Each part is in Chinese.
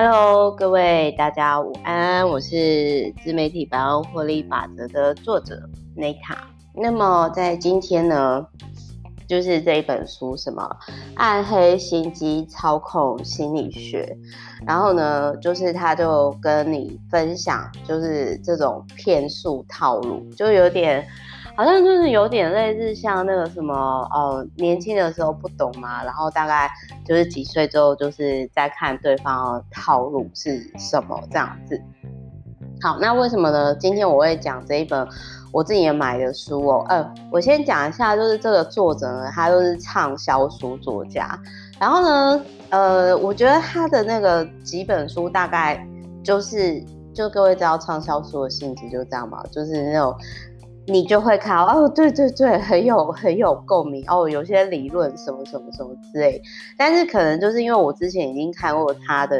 Hello，各位大家午安，我是自媒体百万获利法则的作者 Neta。那么在今天呢，就是这一本书，什么暗黑心机操控心理学，然后呢，就是他就跟你分享，就是这种骗术套路，就有点。好像就是有点类似像那个什么哦，年轻的时候不懂嘛，然后大概就是几岁之后，就是在看对方的套路是什么这样子。好，那为什么呢？今天我会讲这一本我自己也买的书哦。呃，我先讲一下，就是这个作者呢，他就是畅销书作家。然后呢，呃，我觉得他的那个几本书大概就是，就各位知道畅销书的性质就这样嘛，就是那种。你就会看哦，对对对，很有很有共鸣哦，有些理论什么什么什么之类，但是可能就是因为我之前已经看过他的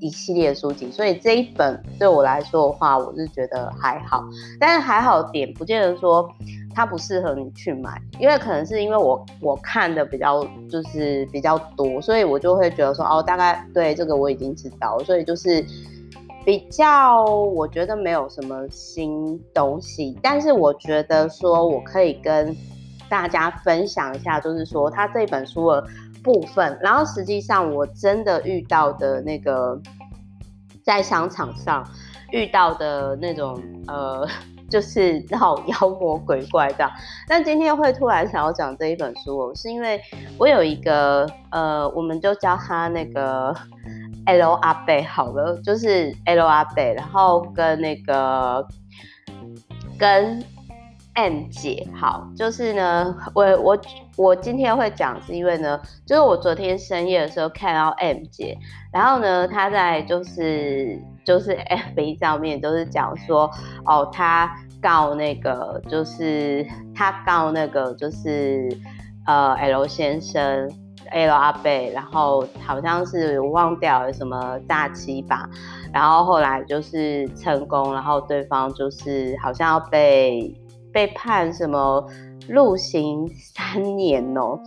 一系列书籍，所以这一本对我来说的话，我是觉得还好，但是还好点不见得说它不适合你去买，因为可能是因为我我看的比较就是比较多，所以我就会觉得说哦，大概对这个我已经知道，所以就是。比较，我觉得没有什么新东西，但是我觉得说我可以跟大家分享一下，就是说他这本书的部分，然后实际上我真的遇到的那个在商场上遇到的那种呃，就是那种妖魔鬼怪这样。但今天会突然想要讲这一本书，是因为我有一个呃，我们就叫他那个。L 阿伯好了，就是 L 阿伯，然后跟那个跟 M 姐好，就是呢，我我我今天会讲是因为呢，就是我昨天深夜的时候看到 M 姐，然后呢，她在就是就是 FB 上面都是讲说，哦，她告那个就是她告那个就是呃 L 先生。L 阿贝，然后好像是忘掉了什么假期吧，然后后来就是成功，然后对方就是好像要被被判什么入刑三年哦。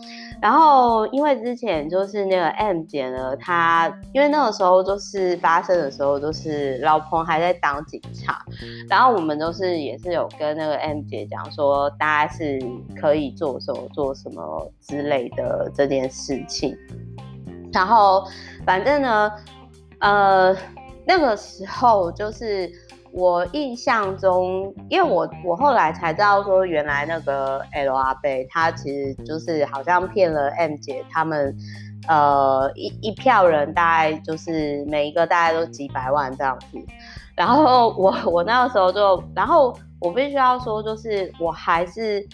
然后，因为之前就是那个 M 姐呢，她因为那个时候就是发生的时候，就是老彭还在当警察，然后我们都是也是有跟那个 M 姐讲说，大家是可以做什么做什么之类的这件事情。然后，反正呢，呃，那个时候就是。我印象中，因为我我后来才知道说，原来那个 L 阿伯他其实就是好像骗了 M 姐他们，呃一一票人，大概就是每一个大概都几百万这样子。然后我我那个时候就，然后我必须要说，就是我还是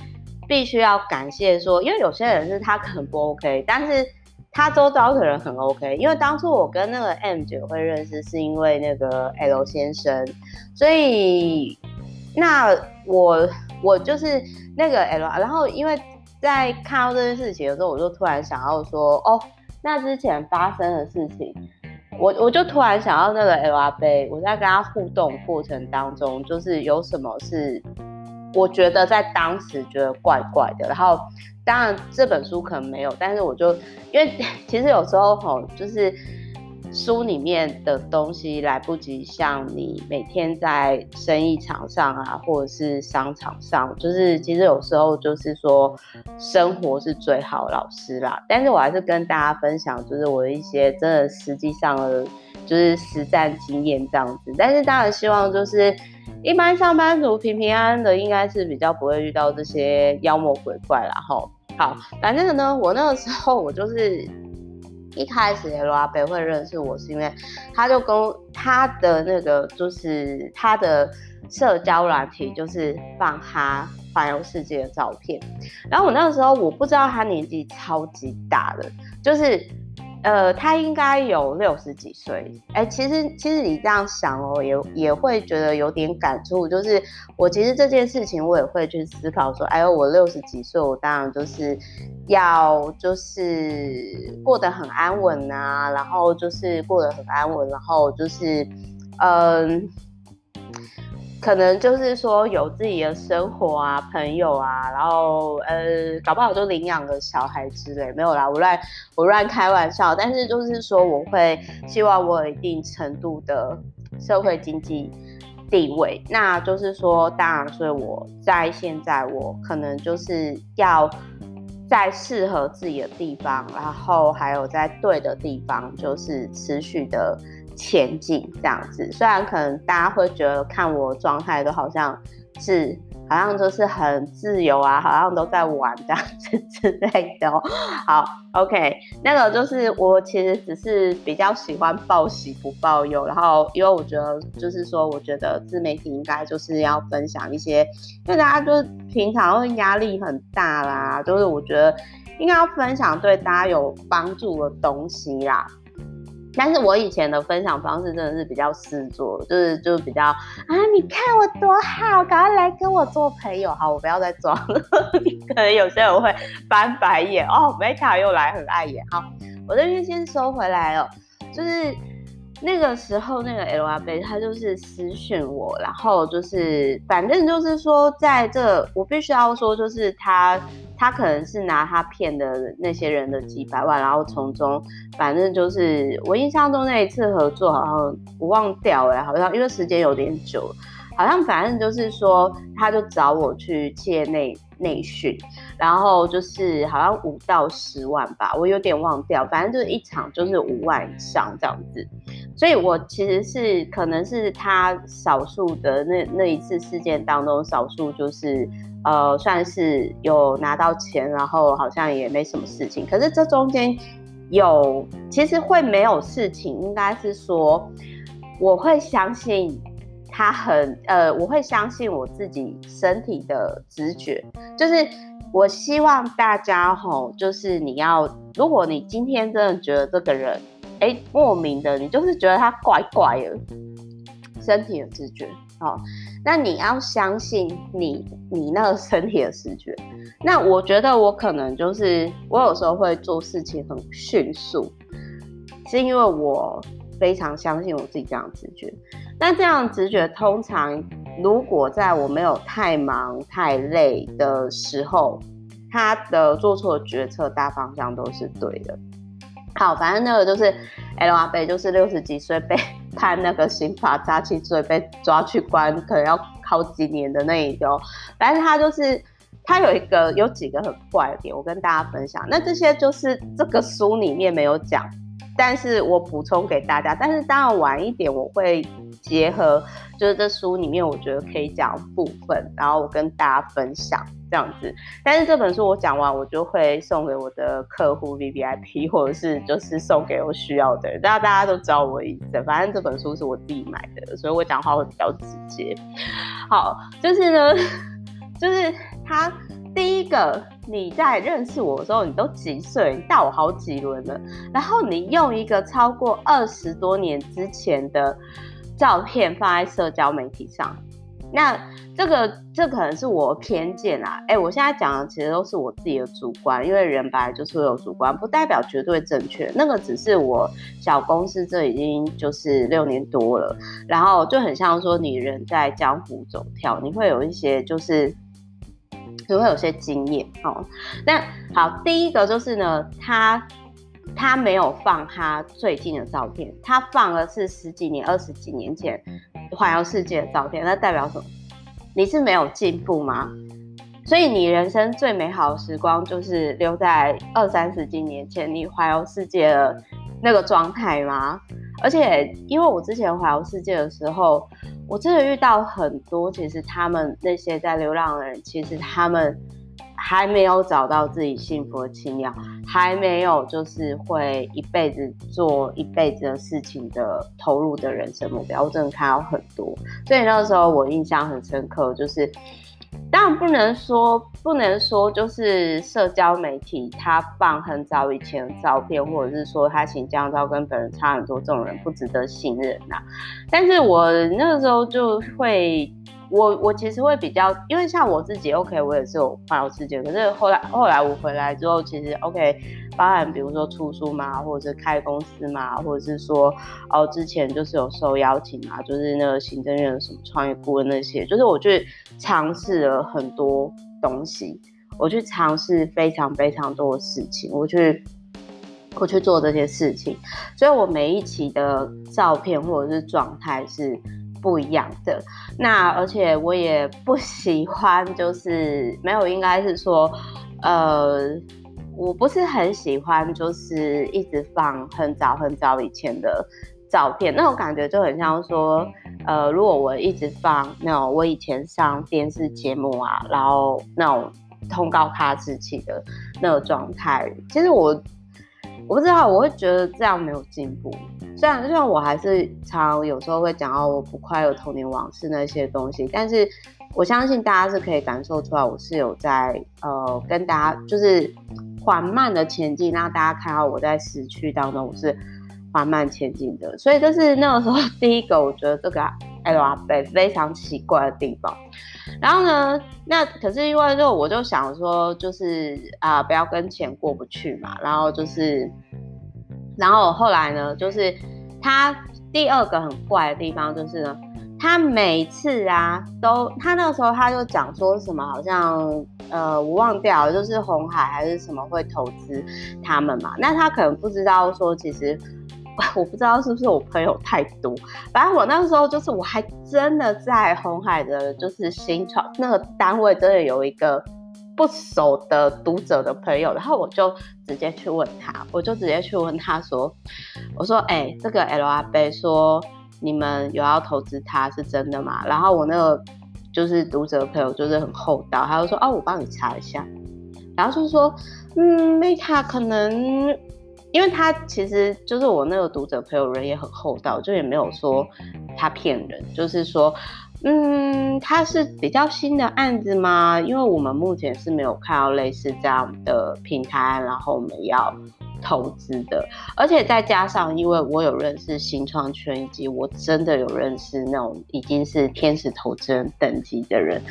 必须要感谢说，因为有些人是他可能不 OK，但是。他周遭的人很 OK，因为当初我跟那个 M 姐会认识，是因为那个 L 先生，所以那我我就是那个 L，然后因为在看到这件事情的时候，我就突然想要说，哦，那之前发生的事情，我我就突然想到那个 L R 杯，我在跟他互动过程当中，就是有什么是我觉得在当时觉得怪怪的，然后。当然，这本书可能没有，但是我就因为 其实有时候吼，就是书里面的东西来不及像你每天在生意场上啊，或者是商场上，就是其实有时候就是说生活是最好的老师啦。但是我还是跟大家分享，就是我一些真的实际上的，就是实战经验这样子。但是当然希望就是一般上班族平平安安的，应该是比较不会遇到这些妖魔鬼怪啦吼。好，反正呢，我那个时候我就是一开始 L 阿伯会认识我，是因为他就跟他的那个就是他的社交软体，就是放他环游世界的照片。然后我那个时候我不知道他年纪超级大的，就是。呃，他应该有六十几岁，哎、其实其实你这样想哦，也也会觉得有点感触。就是我其实这件事情，我也会去思考说，哎呦，我六十几岁，我当然就是要就是过得很安稳啊，然后就是过得很安稳，然后就是嗯、可能就是说有自己的生活啊，朋友啊，然后呃，搞不好就领养个小孩之类，没有啦，我乱我乱开玩笑。但是就是说，我会希望我有一定程度的社会经济地位，那就是说，当然，所以我在现在，我可能就是要在适合自己的地方，然后还有在对的地方，就是持续的。前进这样子，虽然可能大家会觉得看我状态都好像是，好像就是很自由啊，好像都在玩这样子之类的。好，OK，那个就是我其实只是比较喜欢报喜不报忧，然后因为我觉得就是说，我觉得自媒体应该就是要分享一些，因为大家就是平常会压力很大啦，就是我觉得应该要分享对大家有帮助的东西啦。但是我以前的分享方式真的是比较实作，就是就是比较啊，你看我多好，赶快来跟我做朋友。好，我不要再装了，可能有些人会翻白眼哦。没卡又来很碍眼。好，我这边先收回来了，就是那个时候那个 L R 贝他就是私讯我，然后就是反正就是说在这，我必须要说就是他。他可能是拿他骗的那些人的几百万，然后从中，反正就是我印象中那一次合作，好像我忘掉了，好像因为时间有点久，好像反正就是说，他就找我去借内内训，然后就是好像五到十万吧，我有点忘掉，反正就是一场就是五万以上这样子，所以我其实是可能是他少数的那那一次事件当中少数就是。呃，算是有拿到钱，然后好像也没什么事情。可是这中间有，其实会没有事情，应该是说我会相信他很，呃，我会相信我自己身体的直觉。就是我希望大家吼，就是你要，如果你今天真的觉得这个人，哎，莫名的，你就是觉得他怪怪的，身体的直觉，哦。那你要相信你，你那个身体的直觉。那我觉得我可能就是我有时候会做事情很迅速，是因为我非常相信我自己这样直觉。那这样直觉通常，如果在我没有太忙太累的时候，他的做错决策大方向都是对的。好，反正那个就是 L R B，，就是六十几岁被 判那个刑法诈欺罪，被抓去关，可能要好几年的那一种。反正他就是他有一个有几个很怪的点，我跟大家分享。那这些就是这个书里面没有讲，但是我补充给大家。但是当然晚一点我会结合，就是这书里面我觉得可以讲部分，然后我跟大家分享。这样子，但是这本书我讲完，我就会送给我的客户 VVIP，或者是就是送给我需要的人。大家大家都知道我意思，反正这本书是我自己买的，所以我讲话会比较直接。好，就是呢，就是他第一个，你在认识我的时候，你都几岁？你大我好几轮了，然后你用一个超过二十多年之前的照片放在社交媒体上。那这个这可能是我偏见啦，哎，我现在讲的其实都是我自己的主观，因为人本来就是会有主观，不代表绝对正确。那个只是我小公司这已经就是六年多了，然后就很像说你人在江湖走跳，你会有一些就是，你会有些经验哦。那好，第一个就是呢，他他没有放他最近的照片，他放的是十几年、二十几年前。环游世界的照片，那代表什么？你是没有进步吗？所以你人生最美好的时光就是留在二三十几年前你环游世界的那个状态吗？而且因为我之前环游世界的时候，我真的遇到很多，其实他们那些在流浪的人，其实他们。还没有找到自己幸福的亲鸟，还没有就是会一辈子做一辈子的事情的投入的人生目标，我真的看到很多，所以那个时候我印象很深刻，就是当然不能说不能说就是社交媒体他放很早以前的照片，或者是说他形象照跟本人差很多，这种人不值得信任呐。但是我那个时候就会。我我其实会比较，因为像我自己，OK，我也是有环游世界。可是后来后来我回来之后，其实 OK，包含比如说出书嘛，或者是开公司嘛，或者是说哦之前就是有受邀请嘛，就是那个行政院什么创业顾问那些，就是我去尝试了很多东西，我去尝试非常非常多的事情，我去我去做这些事情，所以我每一期的照片或者是状态是。不一样的，那而且我也不喜欢，就是没有，应该是说，呃，我不是很喜欢，就是一直放很早很早以前的照片，那种感觉就很像说，呃，如果我一直放那种我以前上电视节目啊，然后那种通告卡时期的那个状态，其实我。我不知道，我会觉得这样没有进步。虽然，虽然我还是常有时候会讲到我不快乐童年往事那些东西，但是我相信大家是可以感受出来，我是有在呃跟大家就是缓慢的前进，让大家看到我在时区当中我是缓慢前进的。所以这是那个时候第一个，我觉得这个 L 阿伯非常奇怪的地方。然后呢，那可是因为就我就想说，就是啊、不要跟钱过不去嘛。然后就是，然后后来呢，就是他第二个很怪的地方就是呢，他每次啊都，他那个时候他就讲说什么，好像呃我忘掉了，就是红海还是什么会投资他们嘛。那他可能不知道说其实。我不知道是不是我朋友太多，反正我那时候就是我还真的在红海的，就是新创那个单位，真的有一个不熟的读者的朋友，然后我就直接去问他，我就直接去问他说，我说，哎、这个 L R 杯说你们有要投资他是真的吗？然后我那个就是读者朋友就是很厚道，他就说，哦，我帮你查一下，然后就说，嗯，Meta 可能。因为他其实就是我那个读者朋友，人也很厚道，就也没有说他骗人，就是说，嗯，他是比较新的案子吗？因为我们目前是没有看到类似这样的平台，然后我们要投资的，而且再加上，因为我有认识新创圈，以及我真的有认识那种已经是天使投资人等级的人，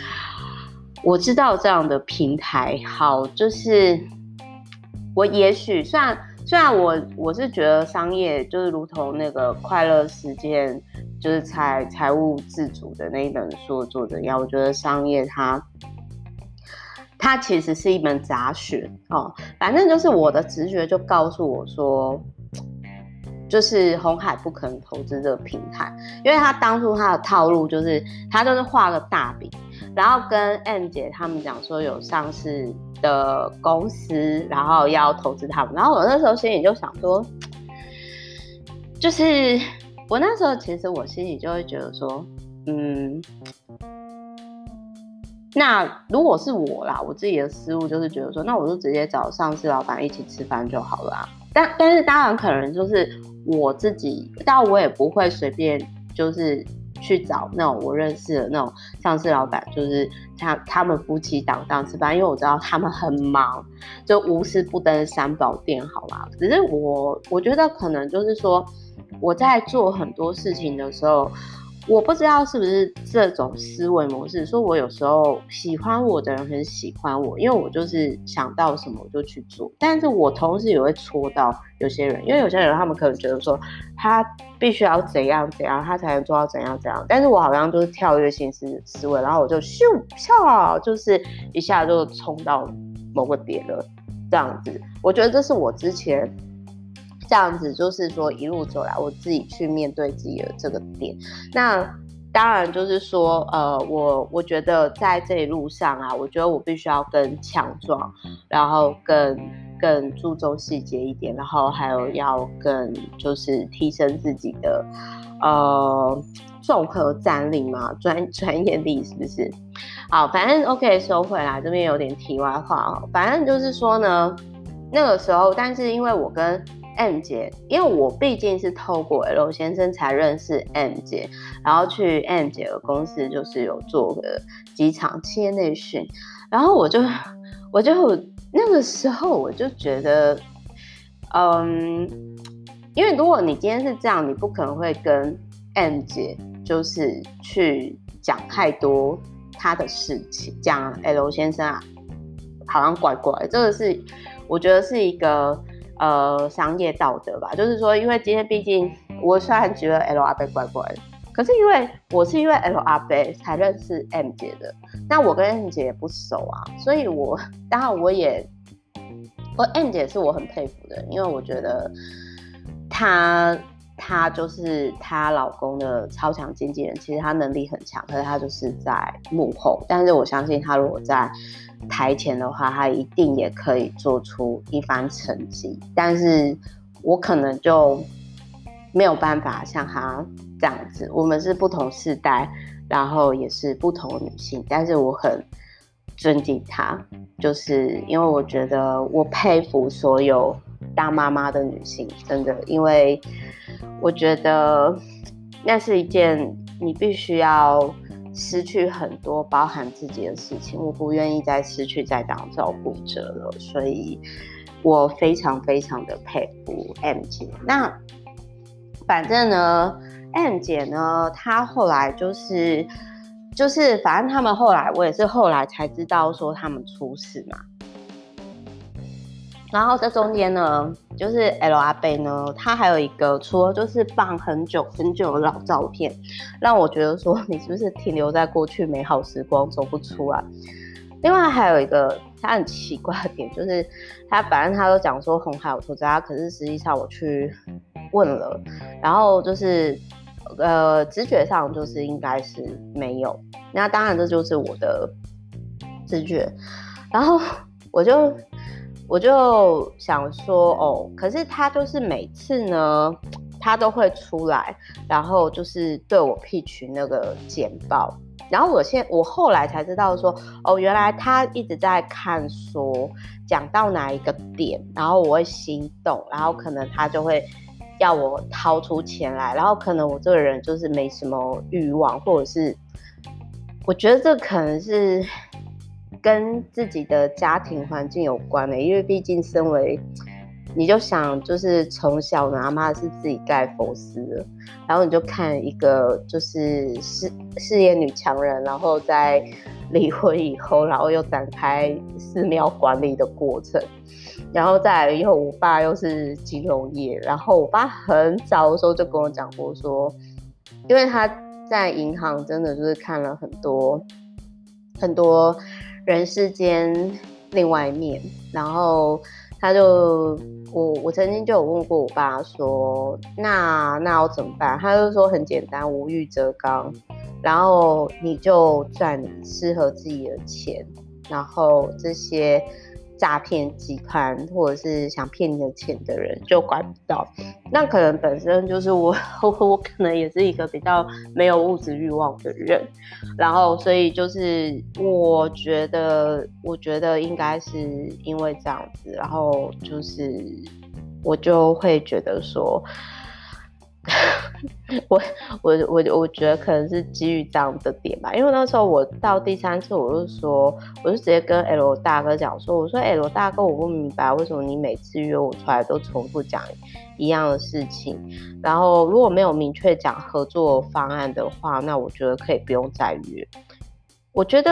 我知道这样的平台好，就是我也许虽然。虽然我我是觉得商业就是如同那个快乐实践，就是财财务自主的那一本书作者一样，我觉得商业它它其实是一门杂学哦。反正就是我的直觉就告诉我说，就是红海不可能投资这个平台，因为他当初他的套路就是他就是画个大饼，然后跟 M 姐他们讲说有上市。的公司，然后要投资他们，然后我那时候心里就想说，就是我那时候其实我心里就会觉得说，嗯，那如果是我啦，我自己的思路就是觉得说，那我就直接找上市老板一起吃饭就好了。但但是当然可能就是我自己，但我也不会随便就是。去找那种我认识的那种上市老板，就是他他们夫妻档档吃饭，因为我知道他们很忙，就无事不登三宝殿，好吧？只是我我觉得可能就是说我在做很多事情的时候。我不知道是不是这种思维模式，说我有时候喜欢我的人很喜欢我，因为我就是想到什么我就去做。但是我同时也会戳到有些人，因为有些人他们可能觉得说他必须要怎样怎样，他才能做到怎样怎样。但是我好像就是跳跃性思思维，然后我就咻跳，就是一下就冲到某个点了，这样子。我觉得这是我之前。这样子就是说，一路走来，我自己去面对自己的这个点。那当然就是说，呃，我我觉得在这一路上啊，我觉得我必须要更强壮，然后更更注重细节一点，然后还有要更就是提升自己的呃综合战力嘛，专专业力是不是？好，反正 OK 收回来，这边有点题外话啊。反正就是说呢，那个时候，但是因为我跟 M 姐，因为我毕竟是透过 L 先生才认识 M 姐，然后去 M 姐的公司，就是有做个几场企业内训，然后我就，我就那个时候我就觉得，嗯，因为如果你今天是这样，你不可能会跟 M 姐就是去讲太多他的事情，讲 L 先生啊，好像怪怪，这个是我觉得是一个呃商业道德吧，就是说，因为今天毕竟我虽然觉得 L 阿伯怪怪的，可是因为我是因为 L 阿伯才认识 M 姐的，那我跟 M 姐也不熟啊，所以我当然我也，我 M 姐是我很佩服的，因为我觉得她。她就是她老公的超强经纪人，其实她能力很强，可是她就是在幕后。但是我相信她如果在台前的话，她一定也可以做出一番成绩。但是我可能就没有办法像她这样子。我们是不同世代，然后也是不同女性，但是我很尊敬她，就是因为我觉得我佩服所有当妈妈的女性，真的，因为。我觉得那是一件你必须要失去很多包含自己的事情，我不愿意再失去再当照顾者了，所以我非常非常的佩服 M 姐。那反正呢，M 姐呢，她后来就是就是，反正他们后来，我也是后来才知道说他们出事嘛。然后这中间呢，就是 L 阿伯呢，他还有一个，除了就是放很久很久的老照片，让我觉得说你是不是停留在过去美好时光走不出来？另外还有一个他很奇怪的点，就是他反正他都讲说红海有投资他，可是实际上我去问了，然后就是呃直觉上就是应该是没有，那当然这就是我的直觉，然后我就。我就想说，哦，可是他就是每次呢，他都会出来，然后就是对我 P 群那个简报，然后我现我后来才知道说，哦，原来他一直在看说，讲到哪一个点，然后我会心动，然后可能他就会要我掏出钱来，然后可能我这个人就是没什么欲望，或者是我觉得这可能是。跟自己的家庭环境有关的、因为毕竟身为，你就想就是从小呢，阿妈是自己盖佛寺，然后你就看一个就是事事业女强人，然后在离婚以后，然后又展开寺庙管理的过程，然后再来以后，我爸又是金融业，然后我爸很早的时候就跟我讲过说，因为他在银行真的就是看了很多很多。人世间另外一面，然后他就我我曾经就有问过我爸说，那那我怎么办？他就说很简单，无欲则刚，然后你就赚适合自己的钱，然后这些。诈骗集团或者是想骗你的钱的人就管不到，那可能本身就是 我，我可能也是一个比较没有物质欲望的人，然后所以就是我觉得，我觉得应该是因为这样子，然后就是我就会觉得说。我我我我觉得可能是基于这样的点吧，因为那时候我到第三次，我就说，我就直接跟 L 大哥讲说，我说 L 大哥，我不明白为什么你每次约我出来都重复讲一样的事情，然后如果没有明确讲合作方案的话，那我觉得可以不用再约。我觉得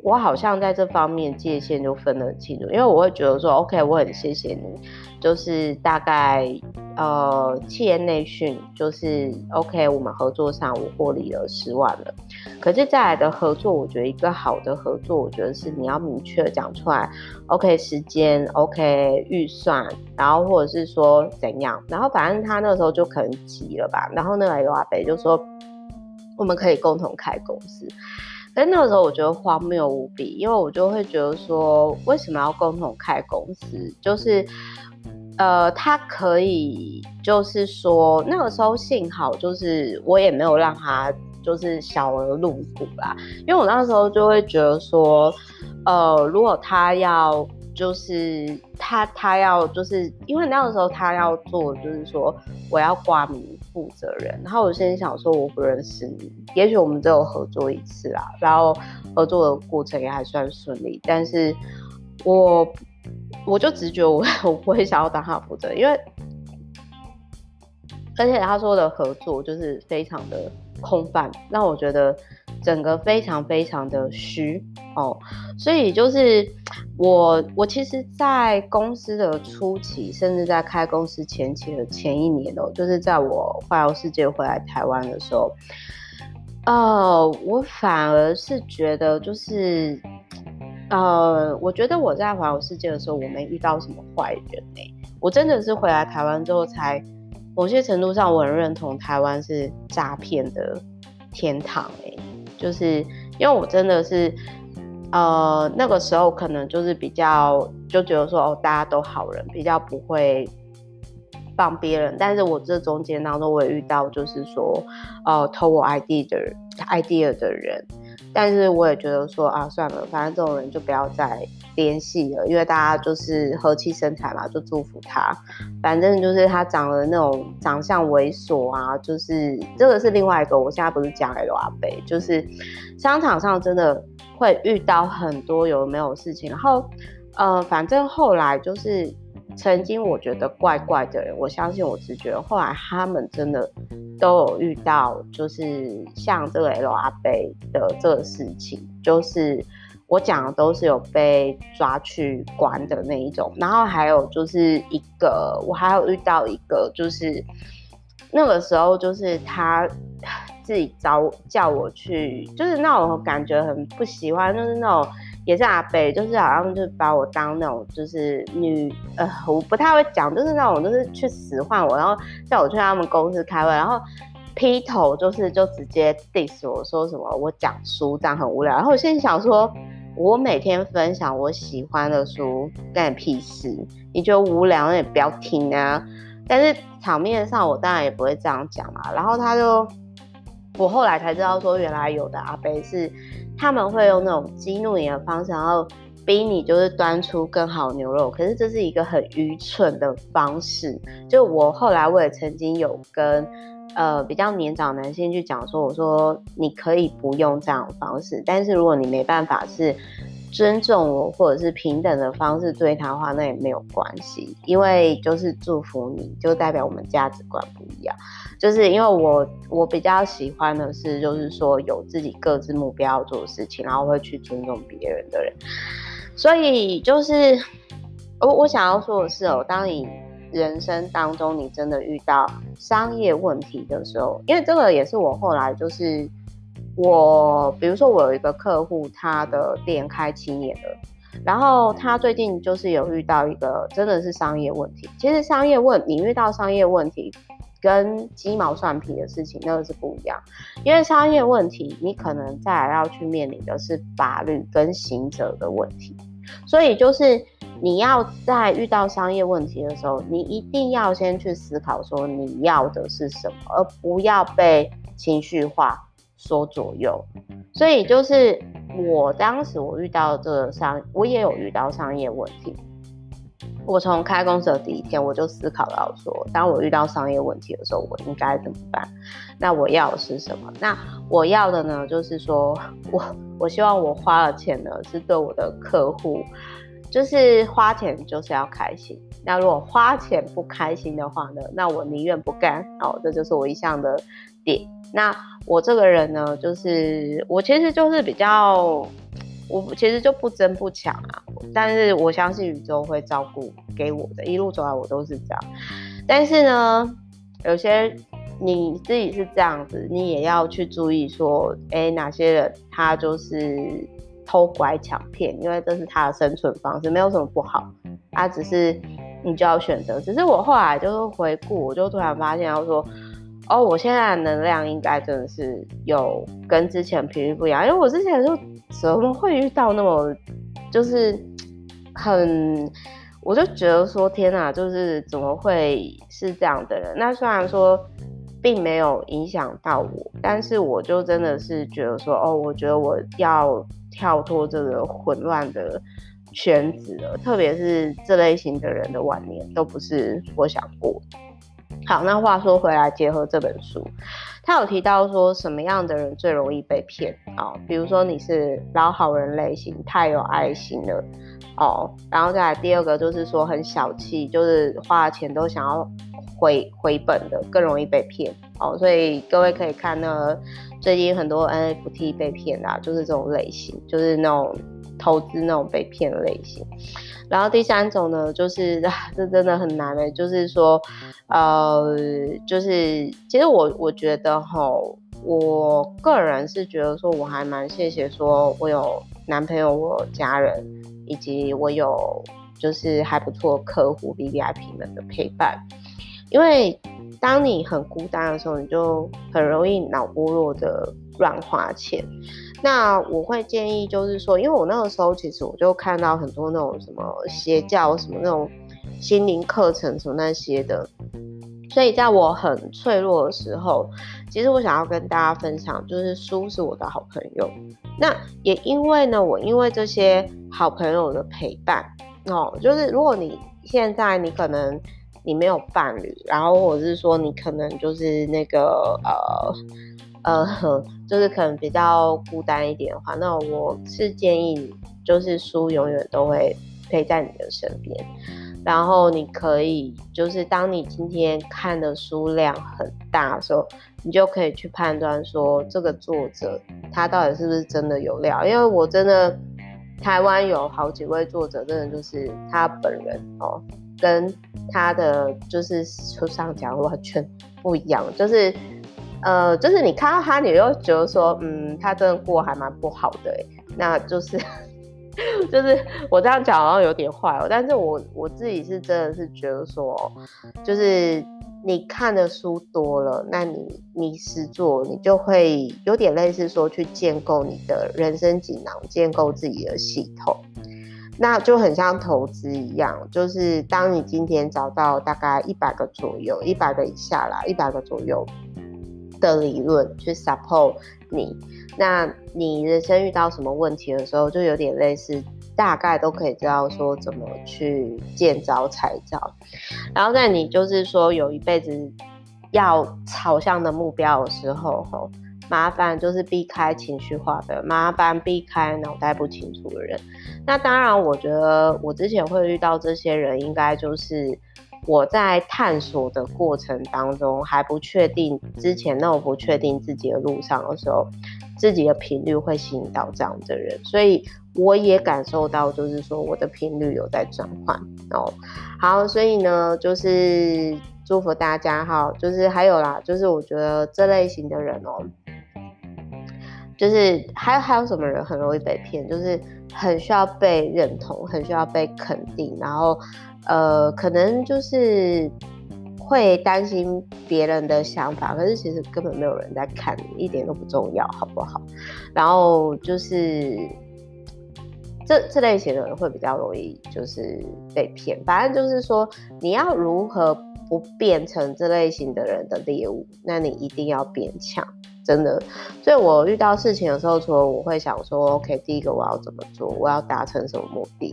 我好像在这方面界限就分得很清楚，因为我会觉得说，OK，我很谢谢你，就是大概呃企业内训，就是 OK，我们合作上我获利了十万了。可是再来的合作，我觉得一个好的合作，我觉得是你要明确讲出来，OK，时间，OK，预算，然后或者是说怎样，然后反正他那时候就可能急了吧，然后那个刘阿北就说，我们可以共同开公司。但那个时候我觉得荒谬无比，因为我就会觉得说，为什么要共同开公司？就是，呃，他可以，就是说那个时候幸好就是我也没有让他就是小额入股啦，因为我那个时候就会觉得说，呃，如果他要。就是他，他要就是因为那个时候他要做，就是说我要挂名负责人。然后我先想说我不认识你，也许我们只有合作一次啦，然后合作的过程也还算顺利。但是我我就直觉我 我不会想要当他负责，因为而且他说的合作就是非常的空泛，让我觉得整个非常非常的虚哦，所以就是我我其实，在公司的初期，甚至在开公司前期的前一年哦，就是在我环游世界回来台湾的时候，呃，我反而是觉得就是，呃，我觉得我在环游世界的时候，我没遇到什么坏人哎、欸，我真的是回来台湾之后才，某些程度上我很认同台湾是诈骗的天堂哎、欸。就是因为我真的是，呃，那个时候可能就是比较就觉得说哦，大家都好人，比较不会帮别人。但是我这中间当中，我也遇到就是说，呃，偷我 ID 的，idea 的人。但是我也觉得说啊，算了，反正这种人就不要再联系了，因为大家就是和气生财嘛，就祝福他。反正就是他长得那种长相猥琐啊，就是这个是另外一个。我现在不是讲 L 阿伯，就是商场上真的会遇到很多有没有事情，然后呃，反正后来就是。曾经我觉得怪怪的人，我相信我直觉。后来他们真的都有遇到，就是像这个 L 阿伯的这个事情，就是我讲的都是有被抓去关的那一种。然后还有就是一个，我还有遇到一个，就是那个时候就是他自己找叫我去，就是那种感觉很不喜欢，就是那种。也是阿北，就是好像就把我当那种就是女呃，我不太会讲，就是那种就是去使唤我，然后叫我去他们公司开会，然后劈头就是就直接 diss 我说什么我讲书这样很无聊，然后我心里想说，我每天分享我喜欢的书，干屁事？你觉得无聊那你不要听啊！但是场面上我当然也不会这样讲嘛。然后他就，我后来才知道说，原来有的阿贝是。他们会用那种激怒你的方式，然后逼你就是端出更好牛肉。可是这是一个很愚蠢的方式。就我后来我也曾经有跟呃比较年长男性去讲说，我说你可以不用这样的方式，但是如果你没办法是尊重我或者是平等的方式对他的话，那也没有关系，因为就是祝福你就代表我们价值观不一样。就是因为我我比较喜欢的是，就是说有自己各自目标做事情，然后会去尊重别人的人。所以就是我我想要说的是哦，当你人生当中你真的遇到商业问题的时候，因为这个也是我后来就是我，比如说我有一个客户，他的店开七年了，然后他最近就是有遇到一个真的是商业问题。其实商业问你遇到商业问题。跟鸡毛蒜皮的事情那个是不一样，因为商业问题，你可能再来要去面临的是法律跟刑责的问题，所以就是你要在遇到商业问题的时候，你一定要先去思考说你要的是什么，而不要被情绪化所左右。所以就是我当时我遇到这个商，我也有遇到商业问题。我从开公司的第一天，我就思考到说，当我遇到商业问题的时候，我应该怎么办？那我要的是什么？那我要的呢，就是说我我希望我花了钱呢，是对我的客户，就是花钱就是要开心。那如果花钱不开心的话呢，那我宁愿不干。哦，这就是我一向的点。那我这个人呢，就是我其实就是比较。我其实就不争不抢啊，但是我相信宇宙会照顾给我的，一路走来我都是这样。但是呢，有些你自己是这样子，你也要去注意说，哎、哪些人他就是偷拐抢骗，因为这是他的生存方式，没有什么不好，他只是你就要选择。只是我后来就是回顾，我就突然发现，要说，哦，我现在的能量应该真的是有跟之前频率不一样，因为我之前就。怎么会遇到那么，就是很，我就觉得说天哪，就是怎么会是这样的人？那虽然说并没有影响到我，但是我就真的是觉得说，哦，我觉得我要跳脱这个混乱的圈子了。特别是这类型的人的晚年都不是我想过。好，那话说回来，结合这本书。他有提到说什么样的人最容易被骗哦，比如说你是老好人类型，太有爱心了哦，然后再来第二个就是说很小气，就是花了钱都想要回回本的，更容易被骗哦，所以各位可以看呢，最近很多 NFT 被骗啊，就是这种类型，就是那种投资那种被骗的类型。然后第三种呢，就是 这真的很难的，就是说，呃，就是其实我我觉得哈，我个人是觉得说，我还蛮谢谢说我有男朋友，我有家人，以及我有就是还不错客户 VVIP 们的陪伴，因为。当你很孤单的时候，你就很容易脑波弱的乱花钱。那我会建议，就是说，因为我那个时候其实我就看到很多那种什么邪教、什么那种心灵课程什么那些的，所以在我很脆弱的时候，其实我想要跟大家分享，就是书是我的好朋友。那也因为呢，我因为这些好朋友的陪伴哦，就是如果你现在你可能。你没有伴侣，然后或者是说你可能就是那个呃呃，就是可能比较孤单一点的话，那我是建议你，就是书永远都会陪在你的身边，然后你可以就是当你今天看的书量很大的时候，你就可以去判断说这个作者他到底是不是真的有料，因为我真的台湾有好几位作者，真的就是他本人哦。跟他的就是书上讲完全不一样，就是呃，就是你看到他，你又觉得说，嗯，他真的过还蛮不好的，那就是 就是我这样讲好像有点坏哦，但是我我自己是真的是觉得说，就是你看的书多了，那你你实做你就会有点类似说去建构你的人生锦囊，建构自己的系统。那就很像投资一样，就是当你今天找到大概一百个左右，一百个以下啦，一百个左右的理论去 support 你，那你人生遇到什么问题的时候，就有点类似，大概都可以知道说怎么去见招拆招，然后在你就是说有一辈子要朝向的目标的时候，吼。麻烦就是避开情绪化的，麻烦避开脑袋不清楚的人。那当然，我觉得我之前会遇到这些人，应该就是我在探索的过程当中还不确定之前那种不确定自己的路上的时候，自己的频率会吸引到这样的人。所以我也感受到，就是说我的频率有在转换哦。好，所以呢，就是祝福大家哈。就是还有啦，就是我觉得这类型的人哦。就是还有还有什么人很容易被骗？就是很需要被认同，很需要被肯定，然后呃，可能就是会担心别人的想法，可是其实根本没有人在看你，一点都不重要，好不好？然后就是这这类型的人会比较容易就是被骗。反正就是说，你要如何不变成这类型的人的猎物？那你一定要变强。真的，所以我遇到事情的时候，除了我会想说，OK，第一个我要怎么做，我要达成什么目的，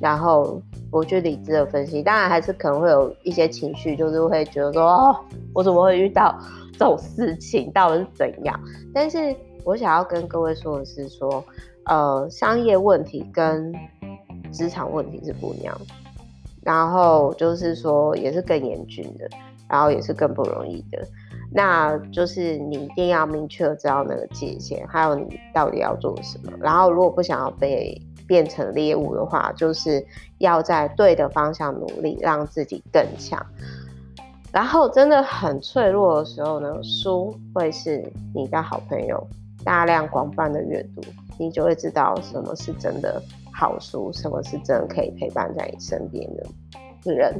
然后我去理智的分析，当然还是可能会有一些情绪，就是会觉得说，哦，我怎么会遇到这种事情，到底是怎样？但是我想要跟各位说的是说，呃，商业问题跟职场问题是不一样，然后就是说也是更严峻的，然后也是更不容易的。那就是你一定要明确知道那个界限，还有你到底要做什么。然后，如果不想要被变成猎物的话，就是要在对的方向努力，让自己更强。然后，真的很脆弱的时候呢，书会是你的好朋友。大量广泛的阅读，你就会知道什么是真的好书，什么是真的可以陪伴在你身边的人。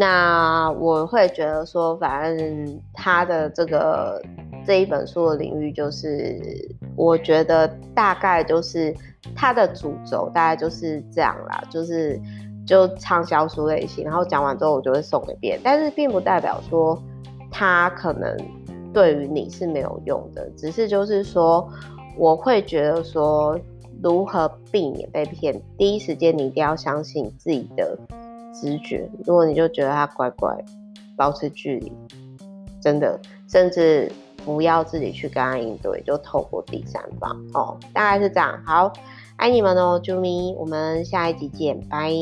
那我会觉得说，反正他的这个这一本书的领域，就是我觉得大概就是他的主轴大概就是这样啦，就是就畅销书类型。然后讲完之后，我就会送给别人，但是并不代表说他可能对于你是没有用的，只是就是说我会觉得说，如何避免被骗，第一时间你一定要相信自己的。直觉，如果你就觉得他乖乖，保持距离，真的，甚至不要自己去跟他应对，就透过第三方哦，大概是这样。好，爱你们哦，啾咪，我们下一集见，拜。